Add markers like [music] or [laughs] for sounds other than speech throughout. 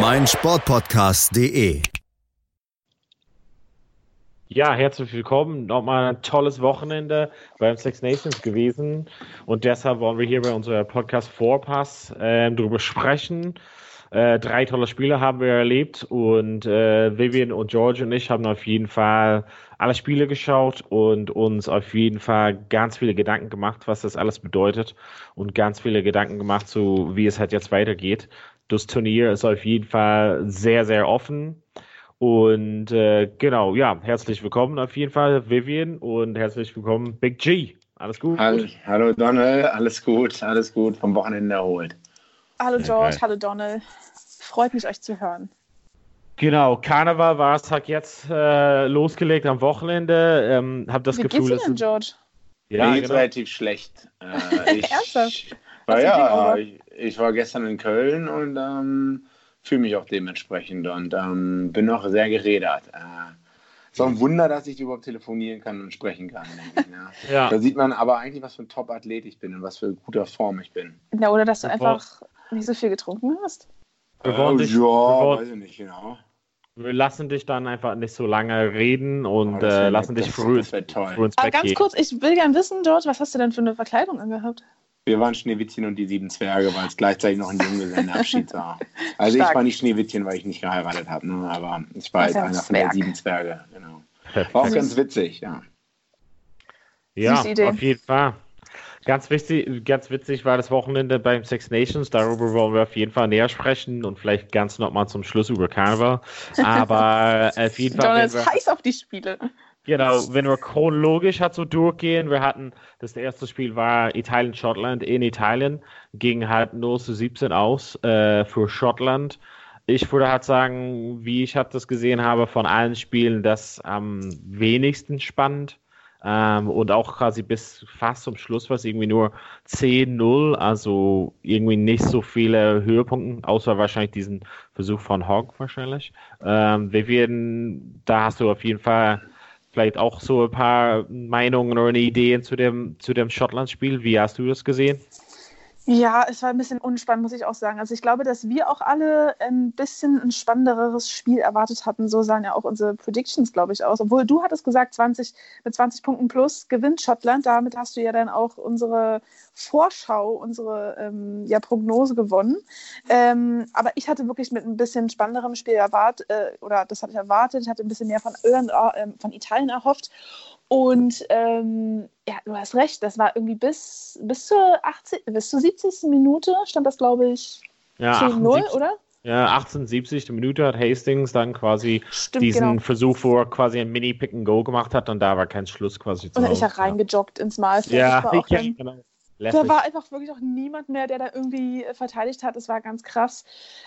meinsportpodcast.de. Ja, herzlich willkommen. Nochmal ein tolles Wochenende beim Six Nations gewesen. Und deshalb wollen wir hier bei unserem Podcast Vorpass äh, darüber sprechen. Äh, drei tolle Spiele haben wir erlebt und äh, Vivian und George und ich haben auf jeden Fall alle Spiele geschaut und uns auf jeden Fall ganz viele Gedanken gemacht, was das alles bedeutet und ganz viele Gedanken gemacht, so wie es halt jetzt weitergeht. Das Turnier ist auf jeden Fall sehr, sehr offen. Und äh, genau, ja, herzlich willkommen auf jeden Fall, Vivian, und herzlich willkommen, Big G. Alles gut? Hallo, hallo Donald, alles gut, alles gut, vom Wochenende erholt. Hallo George, okay. hallo Donald. Freut mich, euch zu hören. Genau, Karneval war es halt jetzt äh, losgelegt am Wochenende. Ähm, hab das Wie Gefühl, geht's Ihnen, George? Ja, Mir genau. relativ schlecht. Äh, [laughs] ich, Ernsthaft? War, ja, ich, ich, war gestern in Köln und ähm, fühle mich auch dementsprechend und ähm, bin noch sehr geredert. Äh, ist auch ein Wunder, dass ich überhaupt telefonieren kann und sprechen kann. Ich, ne? [laughs] ja. Da sieht man aber eigentlich, was für ein Top-Athlet ich bin und was für guter Form ich bin. Ja, oder dass du einfach nicht so viel getrunken hast. Wir wollen äh, dich, ja, weiß ich nicht genau. Wir lassen dich dann einfach nicht so lange reden und oh, äh, lassen dich früh, früh ins Bett Aber ganz gehen. kurz, ich will gerne wissen, George, was hast du denn für eine Verkleidung angehabt? Wir waren Schneewittchen und die sieben Zwerge, weil es gleichzeitig noch ein Junggesellenabschied war. [laughs] Also Stark. ich war nicht Schneewittchen, weil ich nicht geheiratet habe, ne? aber ich war halt einer von den sieben Zwerge. Genau. War auch ganz witzig, ja. Ja, auf jeden Fall. Ganz wichtig, ganz witzig war das Wochenende beim Six Nations. Darüber wollen wir auf jeden Fall näher sprechen und vielleicht ganz nochmal zum Schluss über Karneval. Aber auf jeden Fall. Donald ist heiß auf die Spiele. Genau, wenn wir chronologisch halt so durchgehen, wir hatten, das erste Spiel war Italien-Schottland in Italien, ging halt 0 zu 17 aus äh, für Schottland. Ich würde halt sagen, wie ich halt das gesehen habe, von allen Spielen das am wenigsten spannend. Ähm, und auch quasi bis fast zum Schluss war es irgendwie nur 10-0, also irgendwie nicht so viele Höhepunkte, außer wahrscheinlich diesen Versuch von Hogg wahrscheinlich. Ähm, wir werden, da hast du auf jeden Fall vielleicht auch so ein paar Meinungen oder Ideen zu dem, zu dem Schottland-Spiel. Wie hast du das gesehen? Ja, es war ein bisschen unspannend, muss ich auch sagen. Also ich glaube, dass wir auch alle ein bisschen ein spannenderes Spiel erwartet hatten. So sahen ja auch unsere Predictions, glaube ich, aus. Obwohl du hattest gesagt, 20, mit 20 Punkten plus gewinnt Schottland. Damit hast du ja dann auch unsere Vorschau, unsere ähm, ja, Prognose gewonnen. Ähm, aber ich hatte wirklich mit ein bisschen spannenderem Spiel erwartet, äh, oder das hatte ich erwartet. Ich hatte ein bisschen mehr von, Irland, äh, von Italien erhofft. Und ähm, ja, du hast recht, das war irgendwie bis, bis, zur, 18, bis zur 70. Minute stand das, glaube ich, ja, 10-0, oder? Ja, 1870. Minute hat Hastings dann quasi Stimmt, diesen genau. Versuch, wo er quasi ein Mini-Pick-and-Go gemacht hat und da war kein Schluss quasi zu Und dann ist er reingejoggt ins Mal. Ja, [laughs] ja genau. Da war einfach wirklich auch niemand mehr, der da irgendwie äh, verteidigt hat. Es war ganz krass.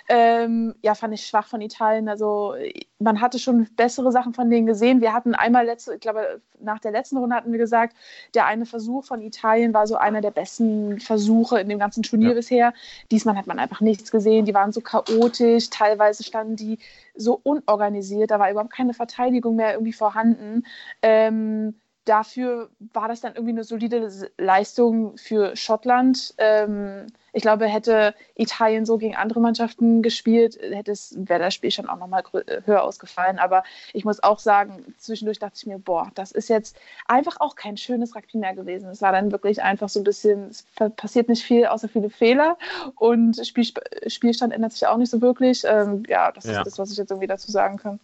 Ähm, ja, fand ich schwach von Italien. Also man hatte schon bessere Sachen von denen gesehen. Wir hatten einmal letzte, ich glaube, nach der letzten Runde hatten wir gesagt, der eine Versuch von Italien war so einer der besten Versuche in dem ganzen Turnier ja. bisher. Diesmal hat man einfach nichts gesehen. Die waren so chaotisch. Teilweise standen die so unorganisiert. Da war überhaupt keine Verteidigung mehr irgendwie vorhanden. Ähm, dafür war das dann irgendwie eine solide Leistung für Schottland. Ähm, ich glaube, hätte Italien so gegen andere Mannschaften gespielt, hätte es, wäre das Spiel schon auch nochmal höher ausgefallen. Aber ich muss auch sagen, zwischendurch dachte ich mir, boah, das ist jetzt einfach auch kein schönes Rugby mehr gewesen. Es war dann wirklich einfach so ein bisschen, es passiert nicht viel, außer viele Fehler und Spiel, Spielstand ändert sich auch nicht so wirklich. Ähm, ja, das ja. ist das, was ich jetzt irgendwie dazu sagen kann.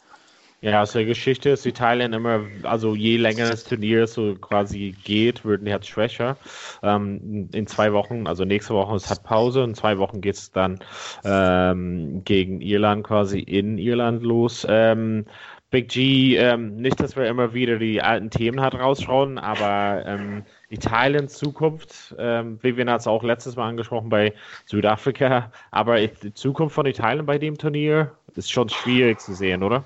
Ja, aus der Geschichte ist Italien immer, also je länger das Turnier so quasi geht, würden die halt schwächer. Ähm, in zwei Wochen, also nächste Woche ist halt Pause, in zwei Wochen geht es dann ähm, gegen Irland quasi in Irland los. Ähm, Big G, ähm, nicht, dass wir immer wieder die alten Themen halt rausschauen, aber ähm, Italiens Zukunft, ähm, Vivian hat es auch letztes Mal angesprochen bei Südafrika, aber die Zukunft von Italien bei dem Turnier ist schon schwierig zu sehen, oder?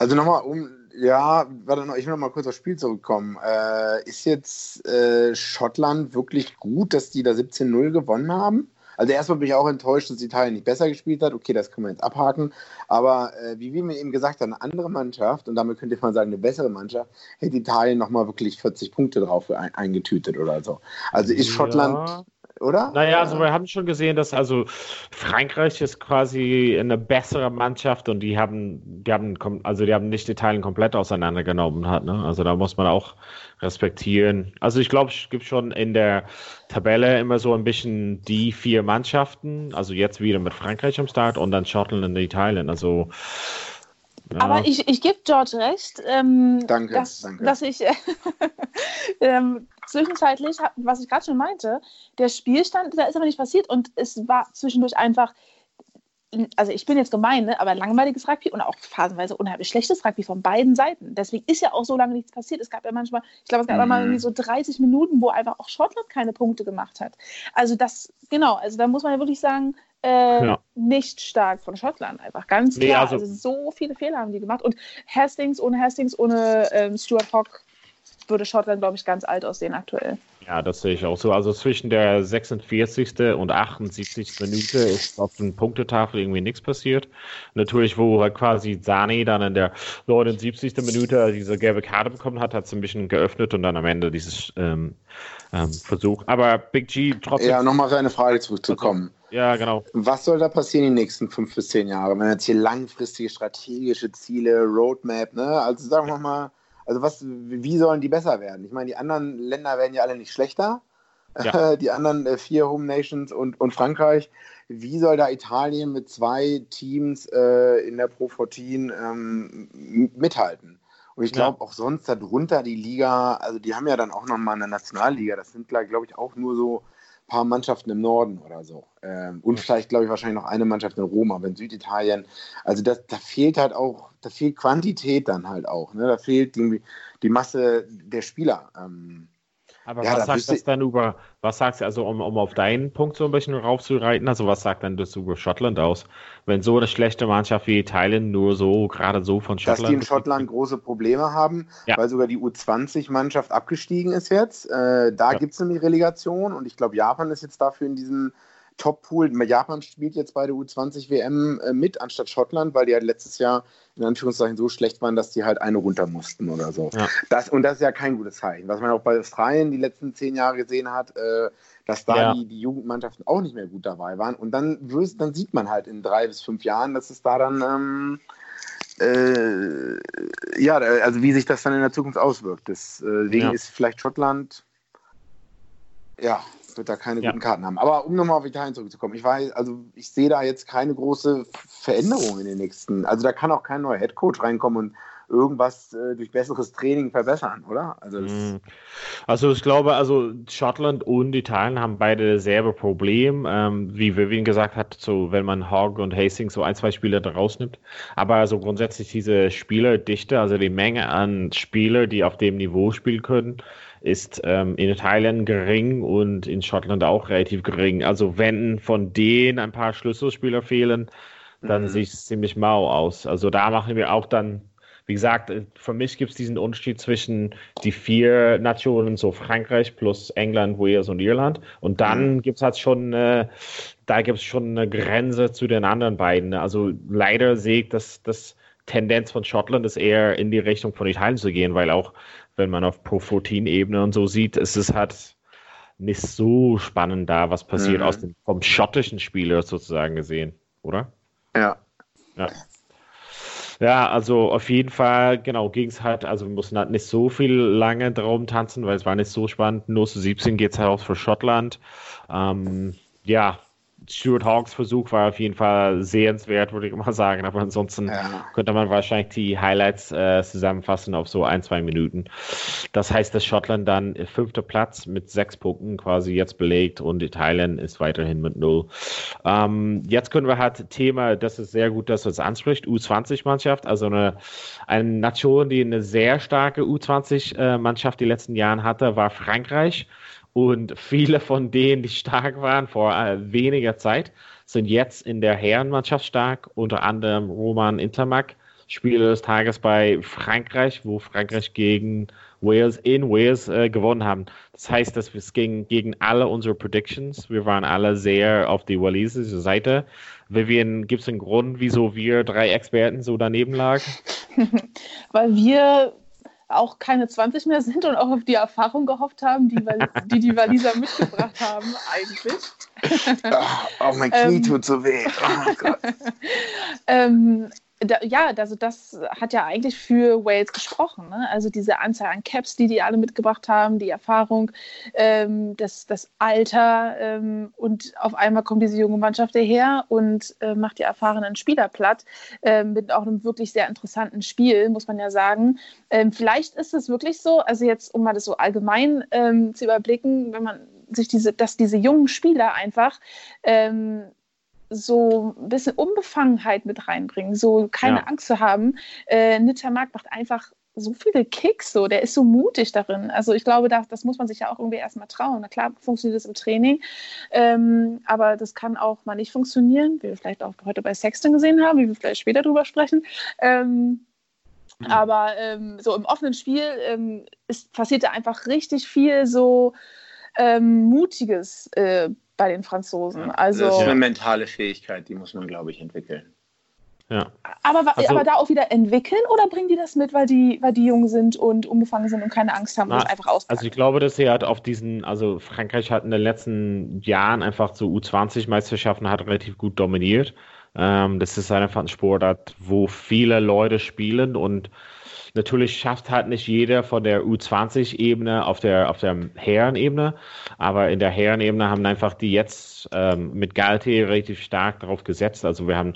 Also nochmal, um, ja, warte noch, ich will noch mal kurz aufs Spiel zurückkommen. Äh, ist jetzt äh, Schottland wirklich gut, dass die da 17-0 gewonnen haben? Also erstmal bin ich auch enttäuscht, dass Italien nicht besser gespielt hat. Okay, das können wir jetzt abhaken. Aber äh, wie wir mir eben gesagt haben, eine andere Mannschaft, und damit könnte man sagen, eine bessere Mannschaft, hätte Italien nochmal wirklich 40 Punkte drauf ein, eingetütet oder so. Also ist Schottland. Ja oder? Naja, also wir haben schon gesehen, dass also Frankreich ist quasi eine bessere Mannschaft und die haben, die haben, also die haben nicht Italien komplett auseinandergenommen hat, ne? Also da muss man auch respektieren. Also ich glaube, es gibt schon in der Tabelle immer so ein bisschen die vier Mannschaften, also jetzt wieder mit Frankreich am Start und dann Schottland und Italien. Also ja. Aber ich, ich gebe George recht, ähm, danke, dass, danke. dass ich [laughs] ähm, zwischenzeitlich, was ich gerade schon meinte, der Spielstand, da ist aber nicht passiert und es war zwischendurch einfach, also ich bin jetzt gemein, ne, aber langweiliges Rugby und auch phasenweise unheimlich schlechtes Rugby von beiden Seiten. Deswegen ist ja auch so lange nichts passiert. Es gab ja manchmal, ich glaube, es gab mhm. mal irgendwie so 30 Minuten, wo einfach auch Schottland keine Punkte gemacht hat. Also das, genau, also da muss man ja wirklich sagen, äh, ja. nicht stark von Schottland, einfach ganz klar. Nee, also, also, so viele Fehler haben die gemacht. Und Hastings, ohne Hastings, ohne ähm, Stuart Hawk würde Schottland, glaube ich, ganz alt aussehen aktuell. Ja, das sehe ich auch so. Also zwischen der 46. und 78. Minute ist auf den Punktetafel irgendwie nichts passiert. Natürlich, wo halt quasi Sani dann in der 79. Minute diese gelbe Karte bekommen hat, hat es ein bisschen geöffnet und dann am Ende dieses ähm, ähm, Versuch. Aber Big G trotzdem. Ja, nochmal für eine Frage zurückzukommen. Also, ja, genau. Was soll da passieren in den nächsten fünf bis zehn Jahren? Wenn jetzt hier langfristige strategische Ziele, Roadmap, ne? Also sagen wir mal also was, wie sollen die besser werden? Ich meine, die anderen Länder werden ja alle nicht schlechter. Ja. [laughs] Die anderen äh, vier Home Nations und, und Frankreich. Wie soll da Italien mit zwei Teams äh, in der Pro 14 ähm, mithalten? Und ich glaube ja. auch sonst darunter die Liga, also die haben ja dann auch nochmal eine Nationalliga. Das sind, glaube ich, auch nur so paar Mannschaften im Norden oder so. Ähm, und vielleicht, glaube ich, wahrscheinlich noch eine Mannschaft in Rom, aber in Süditalien. Also das, da fehlt halt auch, da fehlt Quantität dann halt auch. Ne? Da fehlt die, die Masse der Spieler. Ähm, aber ja, was sagt das dann über, was sagst du, also um, um auf deinen Punkt so ein bisschen raufzureiten, also was sagt dann das über Schottland aus? Wenn so eine schlechte Mannschaft wie Italien nur so, gerade so von Schottland. Dass die in Schottland große Probleme haben, ja. weil sogar die U20-Mannschaft abgestiegen ist jetzt. Äh, da ja. gibt es nämlich Relegation und ich glaube, Japan ist jetzt dafür in diesem Top-Pool. Japan spielt jetzt bei der U20-WM äh, mit, anstatt Schottland, weil die halt letztes Jahr in Anführungszeichen so schlecht waren, dass die halt eine runter mussten oder so. Ja. Das, und das ist ja kein gutes Zeichen. Was man auch bei Australien die letzten zehn Jahre gesehen hat, äh, dass da ja. die, die, Jugendmannschaften auch nicht mehr gut dabei waren. Und dann, dann sieht man halt in drei bis fünf Jahren, dass es da dann. Ähm, äh, ja, also wie sich das dann in der Zukunft auswirkt. Deswegen ja. ist vielleicht Schottland ja, wird da keine ja. guten Karten haben. Aber um nochmal auf Italien zurückzukommen, ich weiß, also ich sehe da jetzt keine große Veränderung in den nächsten. Also da kann auch kein neuer Headcoach reinkommen und irgendwas äh, durch besseres Training verbessern, oder? Also, mhm. also, ich glaube, also Schottland und Italien haben beide dasselbe Problem, ähm, wie Vivian gesagt hat, so wenn man Hogg und Hastings so ein, zwei Spieler da rausnimmt. Aber also grundsätzlich diese Spielerdichte, also die Menge an Spieler, die auf dem Niveau spielen können, ist ähm, in Italien gering und in Schottland auch relativ gering. Also wenn von denen ein paar Schlüsselspieler fehlen, dann mhm. sieht es ziemlich mau aus. Also da machen wir auch dann, wie gesagt, äh, für mich gibt es diesen Unterschied zwischen die vier Nationen, so Frankreich plus England, Wales und Irland. Und dann mhm. gibt es halt schon, äh, da gibt es schon eine Grenze zu den anderen beiden. Also leider sehe ich, dass das Tendenz von Schottland ist eher in die Richtung von Italien zu gehen, weil auch wenn man auf Pro 14-Ebene und so sieht, ist es halt nicht so spannend da, was passiert mhm. aus dem, vom schottischen Spieler sozusagen gesehen, oder? Ja. Ja. Ja, also auf jeden Fall, genau, ging es halt, also wir mussten halt nicht so viel lange darum tanzen, weil es war nicht so spannend. Nur zu 17 geht es halt auch für Schottland. Ähm, ja, Stuart Hawks Versuch war auf jeden Fall sehenswert, würde ich [laughs] mal sagen. Aber ansonsten ja. könnte man wahrscheinlich die Highlights äh, zusammenfassen auf so ein, zwei Minuten. Das heißt, dass Schottland dann fünfter Platz mit sechs Punkten quasi jetzt belegt und Italien ist weiterhin mit null. Ähm, jetzt können wir halt Thema, das ist sehr gut, dass du es anspricht, U20-Mannschaft, also eine, eine Nation, die eine sehr starke U20-Mannschaft die letzten Jahren hatte, war Frankreich. Und viele von denen, die stark waren vor äh, weniger Zeit, sind jetzt in der Herrenmannschaft stark, unter anderem Roman Intermack, Spieler des Tages bei Frankreich, wo Frankreich gegen Wales in Wales äh, gewonnen haben. Das heißt, dass es ging gegen alle unsere Predictions. Wir waren alle sehr auf die walisische Seite. Vivian, gibt es einen Grund, wieso wir drei Experten so daneben lagen? [laughs] Weil wir auch keine 20 mehr sind und auch auf die Erfahrung gehofft haben, die die, die Waliser mitgebracht haben, [laughs] eigentlich. Ach, auch mein Knie ähm, tut so weh. Oh [laughs] ähm, da, ja, also das hat ja eigentlich für Wales gesprochen. Ne? Also diese Anzahl an Caps, die die alle mitgebracht haben, die Erfahrung, ähm, das, das Alter ähm, und auf einmal kommt diese junge Mannschaft daher und äh, macht die erfahrenen Spieler platt äh, mit auch einem wirklich sehr interessanten Spiel, muss man ja sagen. Ähm, vielleicht ist es wirklich so, also jetzt, um mal das so allgemein ähm, zu überblicken, wenn man sich diese, dass diese jungen Spieler einfach ähm, so ein bisschen Unbefangenheit mit reinbringen, so keine ja. Angst zu haben. Äh, Nittermark macht einfach so viele Kicks, so, der ist so mutig darin. Also ich glaube, das, das muss man sich ja auch irgendwie erstmal trauen. Na klar funktioniert das im Training, ähm, aber das kann auch mal nicht funktionieren, wie wir vielleicht auch heute bei Sexton gesehen haben, wie wir vielleicht später drüber sprechen. Ähm, mhm. Aber ähm, so im offenen Spiel ähm, ist, passiert da einfach richtig viel so ähm, Mutiges äh, bei den Franzosen. Also, das ist eine mentale Fähigkeit, die muss man, glaube ich, entwickeln. Ja. Aber, also, aber da auch wieder entwickeln oder bringen die das mit, weil die, weil die jung sind und unbefangen sind und keine Angst haben na, und einfach auspacken? Also ich glaube, dass sie halt auf diesen, also Frankreich hat in den letzten Jahren einfach so U20-Meisterschaften hat relativ gut dominiert. Ähm, das ist einfach ein Sportart, wo viele Leute spielen und Natürlich schafft halt nicht jeder von der U20-Ebene auf der, auf der Herrenebene, aber in der Herrenebene haben einfach die jetzt ähm, mit Galte relativ stark darauf gesetzt. Also wir haben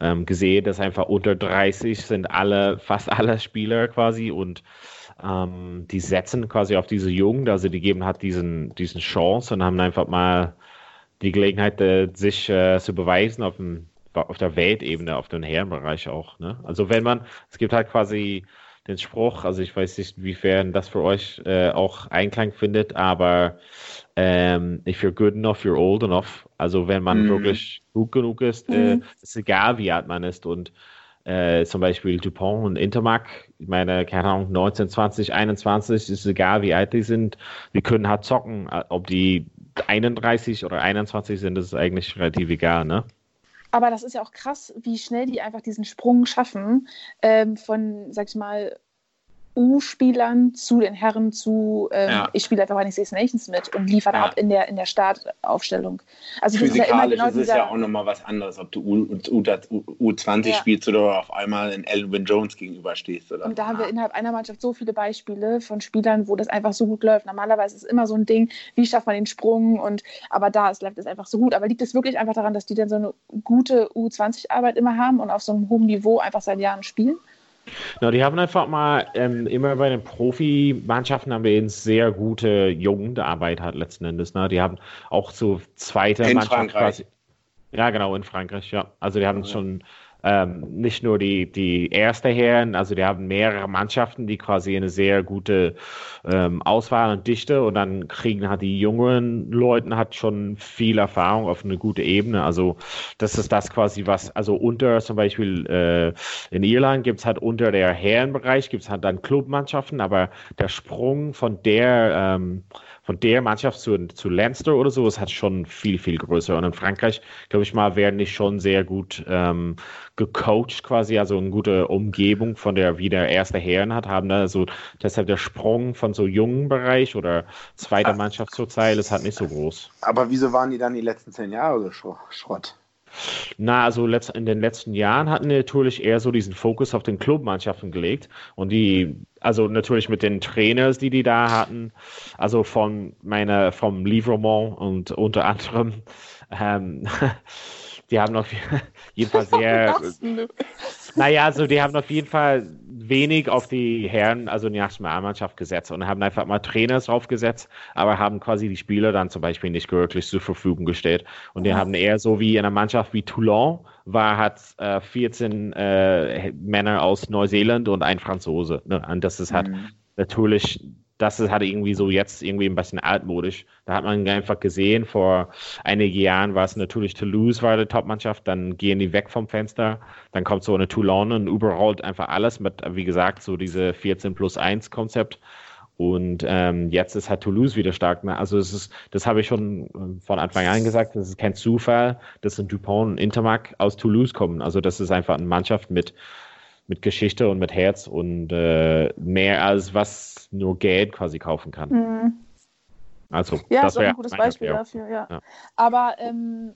ähm, gesehen, dass einfach unter 30 sind alle, fast alle Spieler quasi und ähm, die setzen quasi auf diese Jugend, also die geben halt diesen, diesen Chance und haben einfach mal die Gelegenheit, äh, sich äh, zu beweisen auf dem auf der Weltebene, auf dem Herrenbereich auch. Ne? Also wenn man, es gibt halt quasi den Spruch. Also ich weiß nicht, inwiefern das für euch äh, auch Einklang findet, aber ähm, if you're good enough, you're old enough. Also wenn man mhm. wirklich gut genug ist, äh, mhm. ist egal, wie alt man ist. Und äh, zum Beispiel Dupont und Intermac, ich meine, keine Ahnung, 19, 20, 21, ist egal, wie alt die sind. Die können halt zocken. Ob die 31 oder 21 sind, das ist eigentlich relativ egal, ne? Aber das ist ja auch krass, wie schnell die einfach diesen Sprung schaffen ähm, von, sag ich mal, U-Spielern zu den Herren zu, ähm, ja. ich spiele einfach bei den Six Nations mit und liefere ja. ab in der, in der Startaufstellung. Also Physikalisch ja genau ist es ja auch nochmal was anderes, ob du U, U, U, 20 ja. spielst oder auf einmal in Elvin Jones gegenüberstehst. Oder? Und da haben wir innerhalb einer Mannschaft so viele Beispiele von Spielern, wo das einfach so gut läuft. Normalerweise ist es immer so ein Ding, wie schafft man den Sprung und aber da ist, läuft es einfach so gut. Aber liegt es wirklich einfach daran, dass die dann so eine gute U20-Arbeit immer haben und auf so einem hohen Niveau einfach seit Jahren spielen? No, die haben einfach mal ähm, immer bei den Profimannschaften haben wir eben sehr gute Jugendarbeit hat letzten Endes. Ne? Die haben auch so zweite in Mannschaft Frankreich. quasi. Ja, genau, in Frankreich, ja. Also die haben ja. schon ähm, nicht nur die, die erste Herren, also die haben mehrere Mannschaften, die quasi eine sehr gute ähm, Auswahl und Dichte und dann kriegen halt die jungen Leute hat schon viel Erfahrung auf eine gute Ebene. Also das ist das quasi, was, also unter zum Beispiel äh, in Irland gibt es halt unter der Herrenbereich gibt es halt dann Clubmannschaften, aber der Sprung von der ähm, von der Mannschaft zu, zu Leinster oder so ist halt schon viel, viel größer. Und in Frankreich, glaube ich mal, werden die schon sehr gut ähm, gecoacht quasi, also eine gute Umgebung von der, wie der erste Herren hat, haben da also deshalb der Sprung von so jungen Bereich oder zweiter Mannschaft zur Zeile ist halt nicht so groß. Aber wieso waren die dann die letzten zehn Jahre so Schrott? Na, also in den letzten Jahren hatten wir natürlich eher so diesen Fokus auf den Clubmannschaften gelegt und die, also natürlich mit den Trainers, die die da hatten, also von meiner, vom Livrement und unter anderem ähm, [laughs] die haben auf jeden Fall [laughs] sehr. naja, also die haben auf jeden Fall wenig auf die Herren, also die Nationalmannschaft gesetzt und haben einfach mal Trainers draufgesetzt, aber haben quasi die Spieler dann zum Beispiel nicht wirklich zur Verfügung gestellt. Und die mhm. haben eher so wie in einer Mannschaft wie Toulon war, hat äh, 14 äh, Männer aus Neuseeland und ein Franzose. Ne? Und das ist halt mhm. natürlich das ist halt irgendwie so jetzt irgendwie ein bisschen altmodisch. Da hat man einfach gesehen, vor einigen Jahren war es natürlich Toulouse war die Topmannschaft, dann gehen die weg vom Fenster, dann kommt so eine Toulon und überrollt einfach alles mit, wie gesagt, so diese 14 plus 1 Konzept. Und ähm, jetzt ist halt Toulouse wieder stark. Ne? Also es ist, das habe ich schon ähm, von Anfang an gesagt, das ist kein Zufall, dass ein Dupont und Intermark aus Toulouse kommen. Also das ist einfach eine Mannschaft mit mit Geschichte und mit Herz und äh, mehr als was nur Geld quasi kaufen kann. Mhm. Also, ja, das ist auch ein gutes Beispiel dafür, ja. ja. Aber ähm,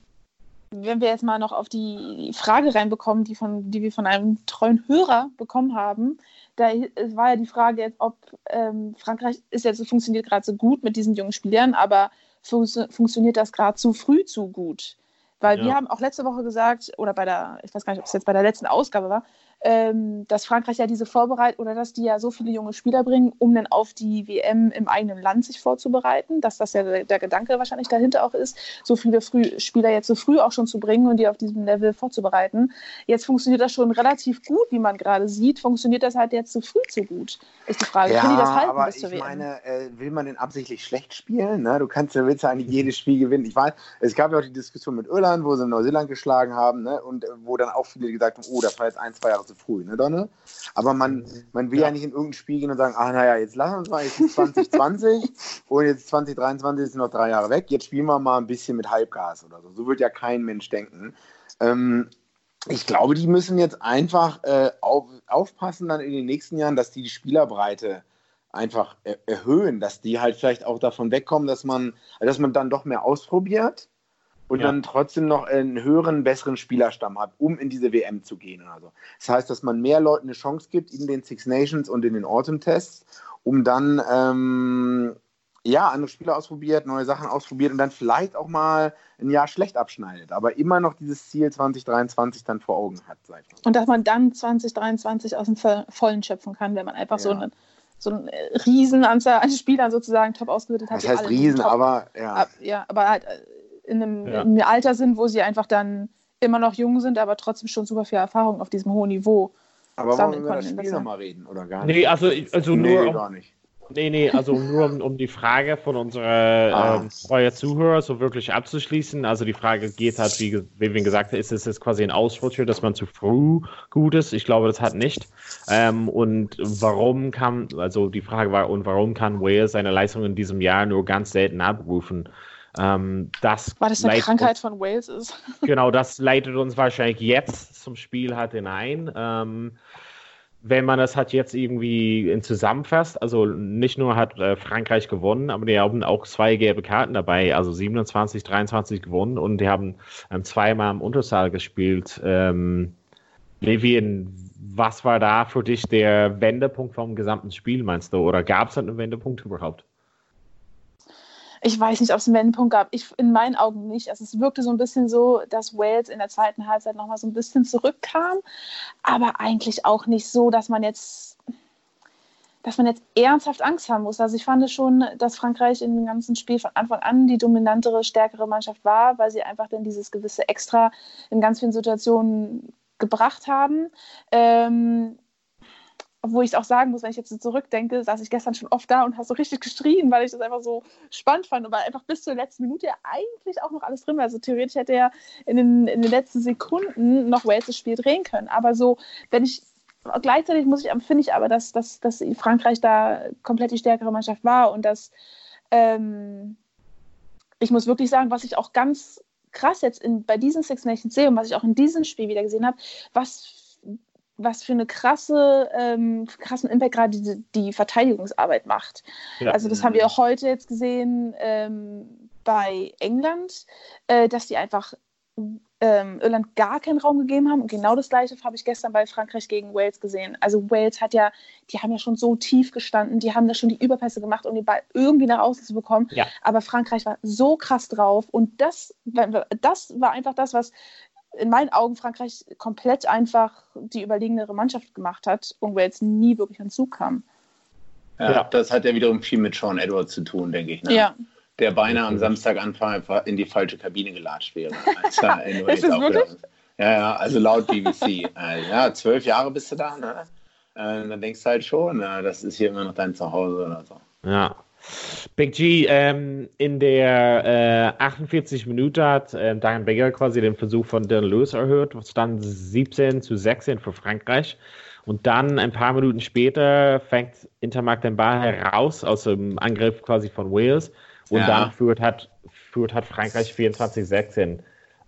wenn wir jetzt mal noch auf die Frage reinbekommen, die, von, die wir von einem treuen Hörer bekommen haben, da war ja die Frage jetzt, ob ähm, Frankreich ist jetzt, funktioniert gerade so gut mit diesen jungen Spielern, aber fun funktioniert das gerade zu früh zu gut? Weil ja. wir haben auch letzte Woche gesagt, oder bei der, ich weiß gar nicht, ob es jetzt bei der letzten Ausgabe war, ähm, dass Frankreich ja diese Vorbereitung oder dass die ja so viele junge Spieler bringen, um dann auf die WM im eigenen Land sich vorzubereiten, dass das ja der, der Gedanke wahrscheinlich dahinter auch ist, so viele früh, Spieler jetzt so früh auch schon zu bringen und die auf diesem Level vorzubereiten. Jetzt funktioniert das schon relativ gut, wie man gerade sieht. Funktioniert das halt jetzt zu früh zu gut? Ist die Frage. Ja, Können die das halten aber bis ich zur WM? meine, äh, will man denn absichtlich schlecht spielen? Ne? Du kannst, willst ja eigentlich jedes Spiel gewinnen. Ich weiß, es gab ja auch die Diskussion mit Irland, wo sie Neuseeland geschlagen haben ne? und äh, wo dann auch viele gesagt haben, oh, das war jetzt ein, zwei Jahre zu früh, ne, Donne? Aber man, man will ja. ja nicht in irgendein Spiel gehen und sagen, ach naja, jetzt lassen wir uns mal, jetzt ist 2020 [laughs] und jetzt 2023 ist noch drei Jahre weg, jetzt spielen wir mal ein bisschen mit Halbgas oder so. So wird ja kein Mensch denken. Ähm, ich glaube, die müssen jetzt einfach äh, auf, aufpassen dann in den nächsten Jahren, dass die die Spielerbreite einfach er erhöhen, dass die halt vielleicht auch davon wegkommen, dass man, dass man dann doch mehr ausprobiert und ja. dann trotzdem noch einen höheren, besseren Spielerstamm hat, um in diese WM zu gehen. Also. Das heißt, dass man mehr Leuten eine Chance gibt in den Six Nations und in den Autumn-Tests, um dann ähm, ja, andere Spieler ausprobiert, neue Sachen ausprobiert und dann vielleicht auch mal ein Jahr schlecht abschneidet, aber immer noch dieses Ziel 2023 dann vor Augen hat. Und dass man dann 2023 aus dem Vollen schöpfen kann, wenn man einfach ja. so eine so eine Riesenanzahl an Spielern sozusagen top ausgebildet hat. Das heißt Riesen, aber ja. ja. aber halt äh, in einem, ja. in einem Alter sind, wo sie einfach dann immer noch jung sind, aber trotzdem schon super viel Erfahrung auf diesem hohen Niveau. Aber wollen wir über das Spiel nochmal reden, oder gar nicht? Nee, also, also nee, nur. Gar nicht. Nee, nee, also nur um, um die Frage von unserer [laughs] ah. ähm, treuer Zuhörer so wirklich abzuschließen. Also die Frage geht halt, wie, wie wir gesagt haben, ist es jetzt quasi ein Ausrutscher, dass man zu früh gut ist? Ich glaube, das hat nicht. Ähm, und warum kann, also die Frage war, und warum kann Wales seine Leistung in diesem Jahr nur ganz selten abrufen? Ähm, das War das eine Krankheit uns, von Wales ist? [laughs] genau, das leitet uns wahrscheinlich jetzt zum Spiel halt hinein. Ähm, wenn man das halt jetzt irgendwie zusammenfasst, also nicht nur hat äh, Frankreich gewonnen, aber die haben auch zwei gelbe Karten dabei, also 27, 23 gewonnen und die haben ähm, zweimal im Unterzahl gespielt. Ähm, Levin, was war da für dich der Wendepunkt vom gesamten Spiel, meinst du? Oder gab es einen Wendepunkt überhaupt? Ich weiß nicht, ob es einen Wendepunkt gab. Ich, in meinen Augen nicht. Also es wirkte so ein bisschen so, dass Wales in der zweiten Halbzeit nochmal so ein bisschen zurückkam, aber eigentlich auch nicht so, dass man jetzt dass man jetzt ernsthaft Angst haben muss. Also ich fand schon, dass Frankreich in dem ganzen Spiel von Anfang an die dominantere, stärkere Mannschaft war, weil sie einfach dann dieses gewisse Extra in ganz vielen Situationen gebracht haben. Ähm, obwohl ich auch sagen muss, wenn ich jetzt so zurückdenke, saß ich gestern schon oft da und habe so richtig geschrien, weil ich das einfach so spannend fand und war einfach bis zur letzten Minute ja eigentlich auch noch alles drin war. Also theoretisch hätte er in den, in den letzten Sekunden noch Wales das Spiel drehen können. Aber so, wenn ich gleichzeitig muss ich, finde ich aber, dass, dass, dass Frankreich da komplett die stärkere Mannschaft war und dass ähm, ich muss wirklich sagen, was ich auch ganz krass jetzt in, bei diesen Six Nations sehe und was ich auch in diesem Spiel wieder gesehen habe, was was für eine krasse, ähm, krassen Impact gerade die, die Verteidigungsarbeit macht. Ja. Also das haben wir auch heute jetzt gesehen ähm, bei England, äh, dass die einfach ähm, Irland gar keinen Raum gegeben haben. Und genau das Gleiche habe ich gestern bei Frankreich gegen Wales gesehen. Also Wales hat ja, die haben ja schon so tief gestanden, die haben da schon die Überpässe gemacht, um den Ball irgendwie nach außen zu bekommen. Ja. Aber Frankreich war so krass drauf. Und das, das war einfach das, was in meinen Augen Frankreich komplett einfach die überlegenere Mannschaft gemacht hat und Wales nie wirklich an Zug kam. Ja, ja, das hat ja wiederum viel mit Sean Edwards zu tun, denke ich. Ne? Ja der beinahe am Samstaganfang in die falsche Kabine gelatscht wäre. [laughs] Als er ist das wirklich? Ja, ja, also laut BBC. Äh, ja, zwölf Jahre bist du da, ne? Äh, dann denkst du halt schon, na, das ist hier immer noch dein Zuhause oder so. Ja. Big G, ähm, in der äh, 48 Minute hat äh, Diane Becker quasi den Versuch von Dylan Lewis erhört, was dann 17 zu 16 für Frankreich. Und dann ein paar Minuten später fängt Intermark den Ball heraus aus dem Angriff quasi von Wales und ja. dann führt hat, führt hat Frankreich 24-16.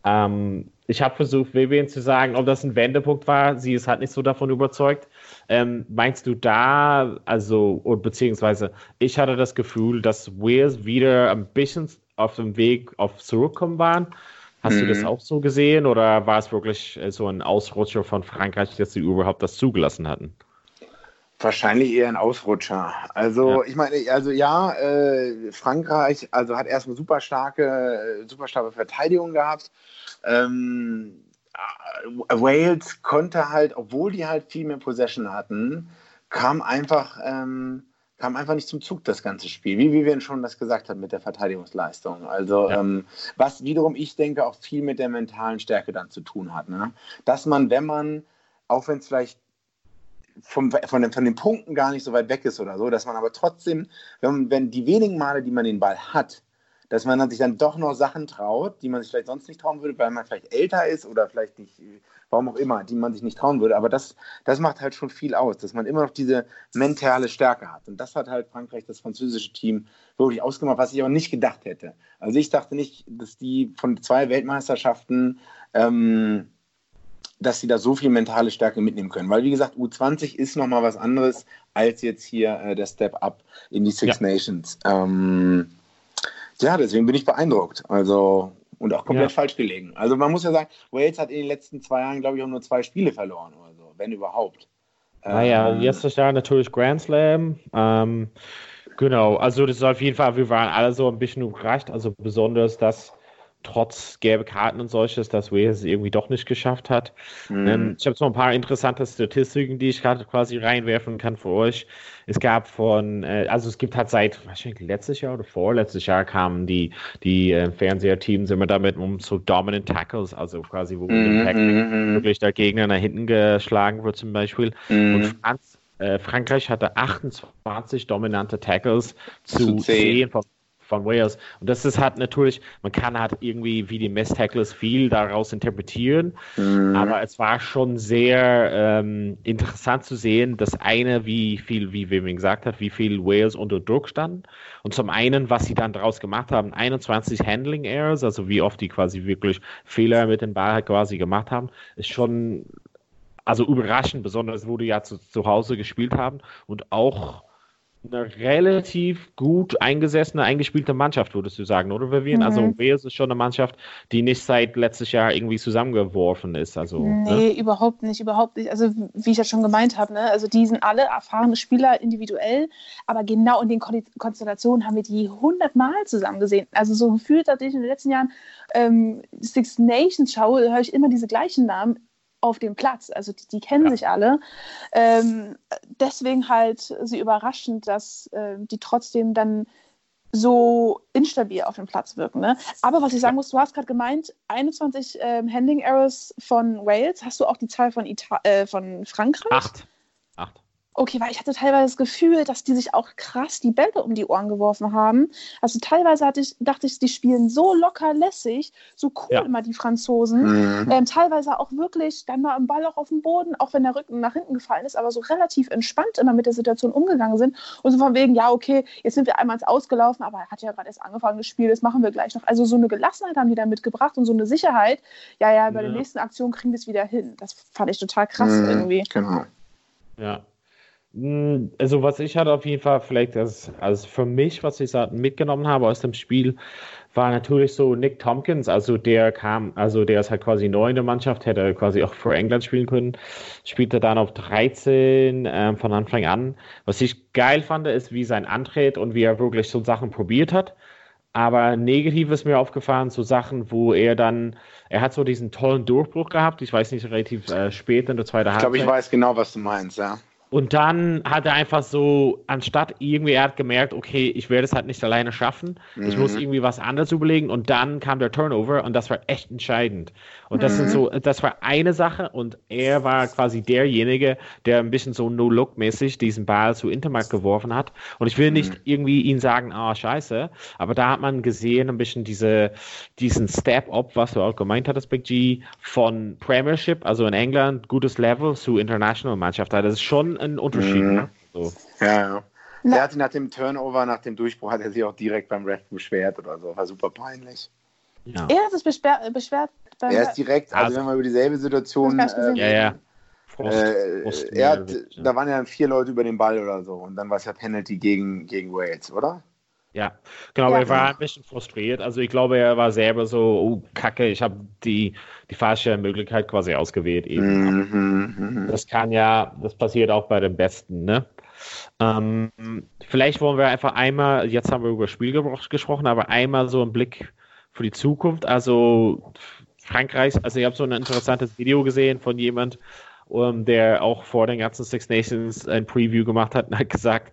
Ähm, ich habe versucht, Vivian zu sagen, ob das ein Wendepunkt war. Sie ist halt nicht so davon überzeugt. Ähm, meinst du da, also, oder beziehungsweise, ich hatte das Gefühl, dass Wales wieder ein bisschen auf dem Weg auf Zurückkommen waren. Hast mhm. du das mhm. auch so gesehen oder war es wirklich so ein Ausrutscher von Frankreich, dass sie überhaupt das zugelassen hatten? Wahrscheinlich eher ein Ausrutscher. Also ja. ich meine, also ja, äh, Frankreich also hat erstmal super starke, super starke Verteidigung gehabt. Ähm, äh, Wales konnte halt, obwohl die halt viel mehr Possession hatten, kam einfach, ähm, kam einfach nicht zum Zug das ganze Spiel, wie Vivian schon das gesagt hat mit der Verteidigungsleistung. Also ja. ähm, was wiederum ich denke auch viel mit der mentalen Stärke dann zu tun hat. Ne? Dass man, wenn man, auch wenn es vielleicht vom, von, den, von den Punkten gar nicht so weit weg ist oder so, dass man aber trotzdem, wenn, wenn die wenigen Male, die man den Ball hat, dass man dann sich dann doch noch Sachen traut, die man sich vielleicht sonst nicht trauen würde, weil man vielleicht älter ist oder vielleicht nicht, warum auch immer, die man sich nicht trauen würde. Aber das, das macht halt schon viel aus, dass man immer noch diese mentale Stärke hat. Und das hat halt Frankreich, das französische Team, wirklich ausgemacht, was ich auch nicht gedacht hätte. Also ich dachte nicht, dass die von zwei Weltmeisterschaften ähm, dass sie da so viel mentale Stärke mitnehmen können. Weil, wie gesagt, U20 ist nochmal was anderes als jetzt hier äh, der Step Up in die Six ja. Nations. Ähm, ja, deswegen bin ich beeindruckt. Also, und auch komplett ja. falsch gelegen. Also, man muss ja sagen, Wales hat in den letzten zwei Jahren, glaube ich, auch nur zwei Spiele verloren oder so, wenn überhaupt. Naja, ähm, letztes Jahr natürlich Grand Slam. Ähm, genau, also das ist auf jeden Fall, wir waren alle so ein bisschen überrascht. Also, besonders, dass trotz gelbe Karten und solches, dass Wales es irgendwie doch nicht geschafft hat. Mhm. Ähm, ich habe so ein paar interessante Statistiken, die ich gerade quasi reinwerfen kann für euch. Es gab von, äh, also es gibt halt seit wahrscheinlich letztes Jahr oder vorletztes Jahr kamen die, die äh, Fernseherteams immer damit um so Dominant Tackles, also quasi wo mhm. mhm. wirklich der Gegner nach hinten geschlagen wird zum Beispiel. Mhm. Und Franz, äh, Frankreich hatte 28 dominante Tackles zu, zu 10 von von Wales. Und das ist halt natürlich, man kann halt irgendwie wie die Mess-Tackles viel daraus interpretieren, mhm. aber es war schon sehr ähm, interessant zu sehen, dass eine, wie viel, wie Wim gesagt hat, wie viel Wales unter Druck stand und zum einen, was sie dann daraus gemacht haben, 21 Handling Errors, also wie oft die quasi wirklich Fehler mit dem Ball quasi gemacht haben, ist schon also überraschend, besonders wo die ja zu, zu Hause gespielt haben und auch eine relativ gut eingesessene, eingespielte Mannschaft, würdest du sagen, oder Vivian? Also, mhm. Also Wales ist schon eine Mannschaft, die nicht seit letztes Jahr irgendwie zusammengeworfen ist. Also, nee, ne? überhaupt nicht, überhaupt nicht. Also wie ich ja schon gemeint habe, ne? also die sind alle erfahrene Spieler individuell, aber genau in den Konstellationen haben wir die hundertmal zusammen gesehen. Also so gefühlt, dass ich in den letzten Jahren ähm, Six Nations schaue, höre ich immer diese gleichen Namen auf dem Platz. Also die, die kennen ja. sich alle. Ähm, deswegen halt sie überraschend, dass äh, die trotzdem dann so instabil auf dem Platz wirken. Ne? Aber was ich sagen muss, du hast gerade gemeint, 21 ähm, Handling Errors von Wales. Hast du auch die Zahl von, Ita äh, von Frankreich? Acht. Okay, weil ich hatte teilweise das Gefühl, dass die sich auch krass die Bälle um die Ohren geworfen haben. Also teilweise hatte ich, dachte ich, die spielen so locker lässig, so cool ja. immer die Franzosen. Mhm. Ähm, teilweise auch wirklich dann mal im Ball auch auf dem Boden, auch wenn der Rücken nach hinten gefallen ist, aber so relativ entspannt immer mit der Situation umgegangen sind. Und so von wegen, ja, okay, jetzt sind wir einmal ausgelaufen, aber er hat ja gerade erst angefangen das Spiel, das machen wir gleich noch. Also so eine Gelassenheit haben die da mitgebracht und so eine Sicherheit. Ja, ja, bei ja. der nächsten Aktion kriegen wir es wieder hin. Das fand ich total krass mhm, irgendwie. Genau. Ja. Hm, also was ich halt auf jeden Fall vielleicht als, als für mich, was ich mitgenommen habe aus dem Spiel, war natürlich so Nick Tompkins, also der kam, also der ist halt quasi neu in der Mannschaft, hätte quasi auch für England spielen können, spielte dann auf 13 ähm, von Anfang an. Was ich geil fand, ist, wie sein Antritt und wie er wirklich so Sachen probiert hat. Aber negativ ist mir aufgefallen, so Sachen, wo er dann, er hat so diesen tollen Durchbruch gehabt, ich weiß nicht, relativ äh, spät in der zweiten Halbzeit. Ich glaube, ich weiß genau, was du meinst, ja. Und dann hat er einfach so, anstatt irgendwie, er hat gemerkt, okay, ich werde es halt nicht alleine schaffen, mhm. ich muss mhm. irgendwie was anderes überlegen. Und dann kam der Turnover und das war echt entscheidend. Und das mhm. sind so, das war eine Sache und er war quasi derjenige, der ein bisschen so No-Look-mäßig diesen Ball zu Intermarkt geworfen hat. Und ich will nicht mhm. irgendwie ihn sagen, ah, oh, scheiße, aber da hat man gesehen, ein bisschen diese, diesen Step-Up, was du auch gemeint hattest, Big G, von Premiership, also in England, gutes Level zu International-Mannschaft. Das ist schon ein Unterschied. Mhm. Ne? So. Ja, ja. Er hat sich nach dem Turnover, nach dem Durchbruch, hat er sich auch direkt beim Ref beschwert oder so. War super peinlich. Ja. Er hat sich beschwer, beschwert. Er ist direkt, also, also wenn wir über dieselbe Situation. Äh, ja, ja. Frost, äh, Frost er hat, ja. Da waren ja vier Leute über den Ball oder so und dann war es ja Penalty gegen, gegen Wales, oder? Ja, genau, ja, er war ein bisschen frustriert. Also ich glaube, er war selber so, oh Kacke, ich habe die, die falsche Möglichkeit quasi ausgewählt. Eben. Mhm, mhm, das kann ja, das passiert auch bei den Besten, ne? Ähm, vielleicht wollen wir einfach einmal, jetzt haben wir über Spiel gesprochen, aber einmal so einen Blick für die Zukunft. Also Frankreich, also ich habe so ein interessantes Video gesehen von jemand, um, ähm, der auch vor den ganzen Six Nations ein Preview gemacht hat und hat gesagt,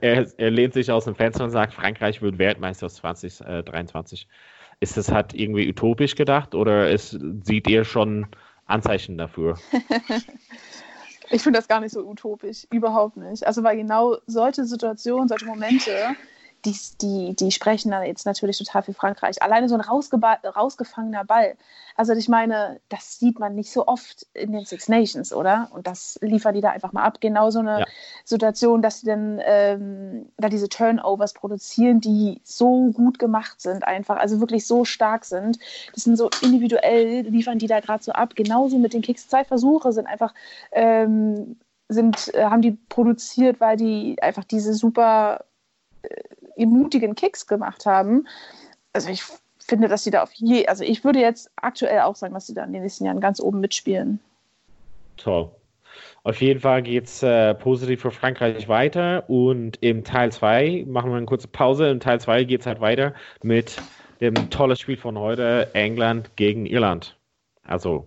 er, er lehnt sich aus dem Fenster und sagt, Frankreich wird Weltmeister 2023. Ist das halt irgendwie utopisch gedacht oder ist, sieht ihr schon Anzeichen dafür? [laughs] ich finde das gar nicht so utopisch, überhaupt nicht. Also weil genau solche Situationen, solche Momente die, die, die sprechen dann jetzt natürlich total für Frankreich. Alleine so ein rausgefangener Ball. Also ich meine, das sieht man nicht so oft in den Six Nations, oder? Und das liefern die da einfach mal ab. Genau so eine ja. Situation, dass sie dann ähm, da diese Turnovers produzieren, die so gut gemacht sind, einfach, also wirklich so stark sind. Das sind so individuell, liefern die da gerade so ab. Genauso mit den Kicks. Zwei Versuche sind einfach ähm, sind, äh, haben die produziert, weil die einfach diese super äh, mutigen Kicks gemacht haben. Also ich finde, dass sie da auf je, also ich würde jetzt aktuell auch sagen, dass sie da in den nächsten Jahren ganz oben mitspielen. Toll. Auf jeden Fall geht es äh, positiv für Frankreich weiter und im Teil 2 machen wir eine kurze Pause. Im Teil 2 geht es halt weiter mit dem tollen Spiel von heute, England gegen Irland. Also